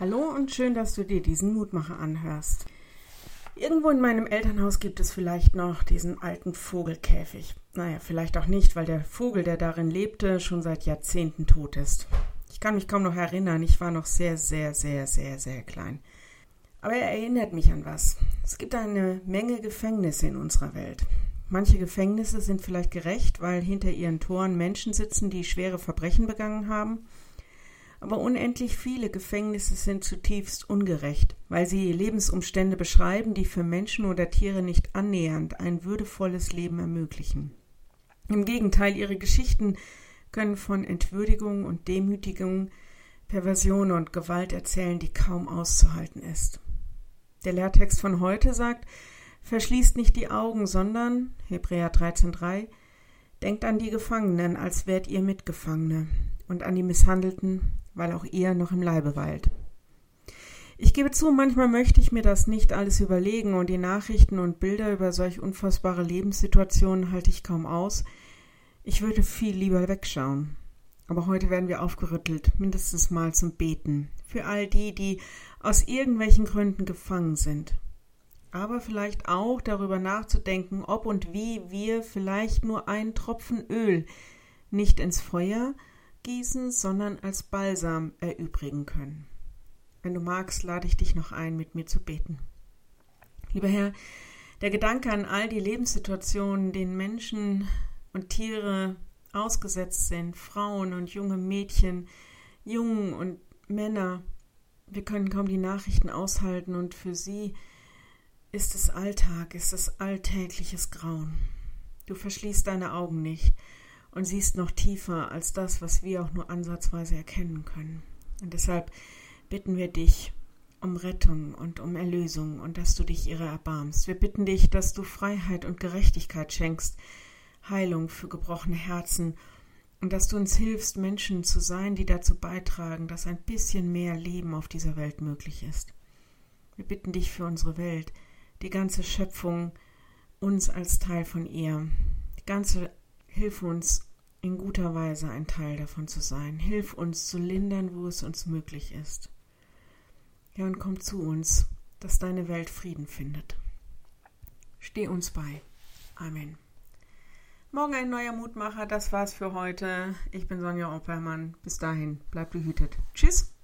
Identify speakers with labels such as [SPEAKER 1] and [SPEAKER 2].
[SPEAKER 1] Hallo und schön, dass du dir diesen Mutmacher anhörst. Irgendwo in meinem Elternhaus gibt es vielleicht noch diesen alten Vogelkäfig. Naja, vielleicht auch nicht, weil der Vogel, der darin lebte, schon seit Jahrzehnten tot ist. Ich kann mich kaum noch erinnern, ich war noch sehr, sehr, sehr, sehr, sehr klein. Aber er erinnert mich an was. Es gibt eine Menge Gefängnisse in unserer Welt. Manche Gefängnisse sind vielleicht gerecht, weil hinter ihren Toren Menschen sitzen, die schwere Verbrechen begangen haben aber unendlich viele Gefängnisse sind zutiefst ungerecht, weil sie Lebensumstände beschreiben, die für Menschen oder Tiere nicht annähernd ein würdevolles Leben ermöglichen. Im Gegenteil, ihre Geschichten können von Entwürdigung und Demütigung, Perversion und Gewalt erzählen, die kaum auszuhalten ist. Der Lehrtext von heute sagt, verschließt nicht die Augen, sondern, Hebräer 13,3, denkt an die Gefangenen, als wärt ihr Mitgefangene, und an die Misshandelten, weil auch ihr noch im Leibe weilt. Ich gebe zu, manchmal möchte ich mir das nicht alles überlegen und die Nachrichten und Bilder über solch unfassbare Lebenssituationen halte ich kaum aus. Ich würde viel lieber wegschauen. Aber heute werden wir aufgerüttelt, mindestens mal zum Beten, für all die, die aus irgendwelchen Gründen gefangen sind. Aber vielleicht auch darüber nachzudenken, ob und wie wir vielleicht nur einen Tropfen Öl nicht ins Feuer, gießen, sondern als Balsam erübrigen können. Wenn du magst, lade ich dich noch ein, mit mir zu beten. Lieber Herr, der Gedanke an all die Lebenssituationen, denen Menschen und Tiere ausgesetzt sind, Frauen und junge Mädchen, Jungen und Männer, wir können kaum die Nachrichten aushalten und für sie ist es Alltag, ist es alltägliches Grauen. Du verschließt deine Augen nicht und siehst noch tiefer als das, was wir auch nur ansatzweise erkennen können. Und deshalb bitten wir dich um Rettung und um Erlösung und dass du dich ihrer erbarmst. Wir bitten dich, dass du Freiheit und Gerechtigkeit schenkst, Heilung für gebrochene Herzen und dass du uns hilfst, Menschen zu sein, die dazu beitragen, dass ein bisschen mehr Leben auf dieser Welt möglich ist. Wir bitten dich für unsere Welt, die ganze Schöpfung, uns als Teil von ihr, die ganze Hilf uns in guter Weise ein Teil davon zu sein. Hilf uns zu lindern, wo es uns möglich ist. Ja, und komm zu uns, dass deine Welt Frieden findet. Steh uns bei. Amen. Morgen ein neuer Mutmacher. Das war's für heute. Ich bin Sonja Oppermann. Bis dahin, bleib behütet. Tschüss.